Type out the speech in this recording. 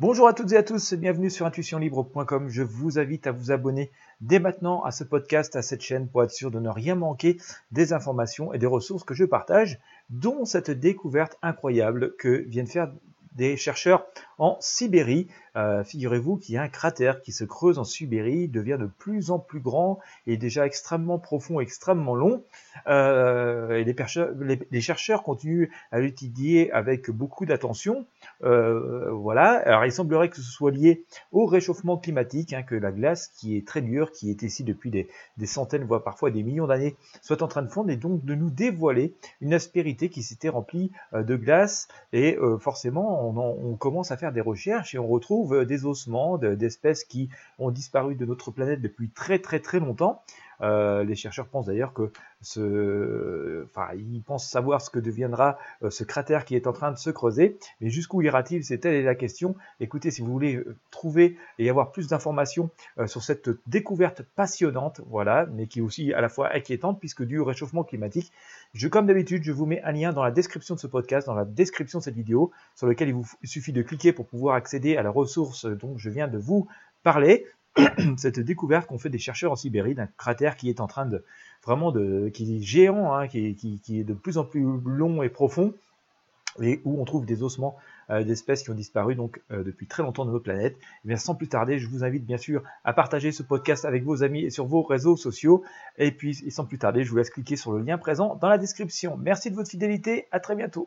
Bonjour à toutes et à tous, bienvenue sur intuitionlibre.com. Je vous invite à vous abonner dès maintenant à ce podcast, à cette chaîne pour être sûr de ne rien manquer des informations et des ressources que je partage, dont cette découverte incroyable que viennent faire des chercheurs en Sibérie. Euh, figurez-vous qu'il y a un cratère qui se creuse en Sibérie, devient de plus en plus grand et déjà extrêmement profond, extrêmement long. Euh, et les, chercheurs continuent à l'étudier avec beaucoup d'attention. Euh, voilà. Alors il semblerait que ce soit lié au réchauffement climatique, hein, que la glace qui est très dure, qui est ici depuis des, centaines, voire parfois des millions d'années, soit en train de fondre et donc de nous dévoiler une aspérité qui s'était remplie de glace. Et forcément, on, commence à faire des recherches et on retrouve euh, des ossements d'espèces qui ont disparu de notre planète depuis très très très longtemps. Euh, les chercheurs pensent d'ailleurs que ce, enfin, ils pensent savoir ce que deviendra euh, ce cratère qui est en train de se creuser, mais jusqu'où ira-t-il? C'est telle est la question. Écoutez, si vous voulez trouver et avoir plus d'informations sur cette découverte passionnante, voilà, mais qui est aussi à la fois inquiétante puisque du réchauffement climatique, je, comme d'habitude, je vous mets un lien dans la description de ce podcast, dans la description de cette vidéo, sur lequel il vous suffit de cliquer pour pouvoir accéder à la ressource dont je viens de vous parler. Cette découverte qu'ont fait des chercheurs en Sibérie d'un cratère qui est en train de vraiment de qui est géant, hein, qui, est de plus en plus long et profond, et où on trouve des ossements euh, d'espèces qui ont disparu donc euh, depuis très longtemps de notre planète. Et eh sans plus tarder, je vous invite bien sûr à partager ce podcast avec vos amis et sur vos réseaux sociaux. Et puis sans plus tarder, je vous laisse cliquer sur le lien présent dans la description. Merci de votre fidélité, à très bientôt.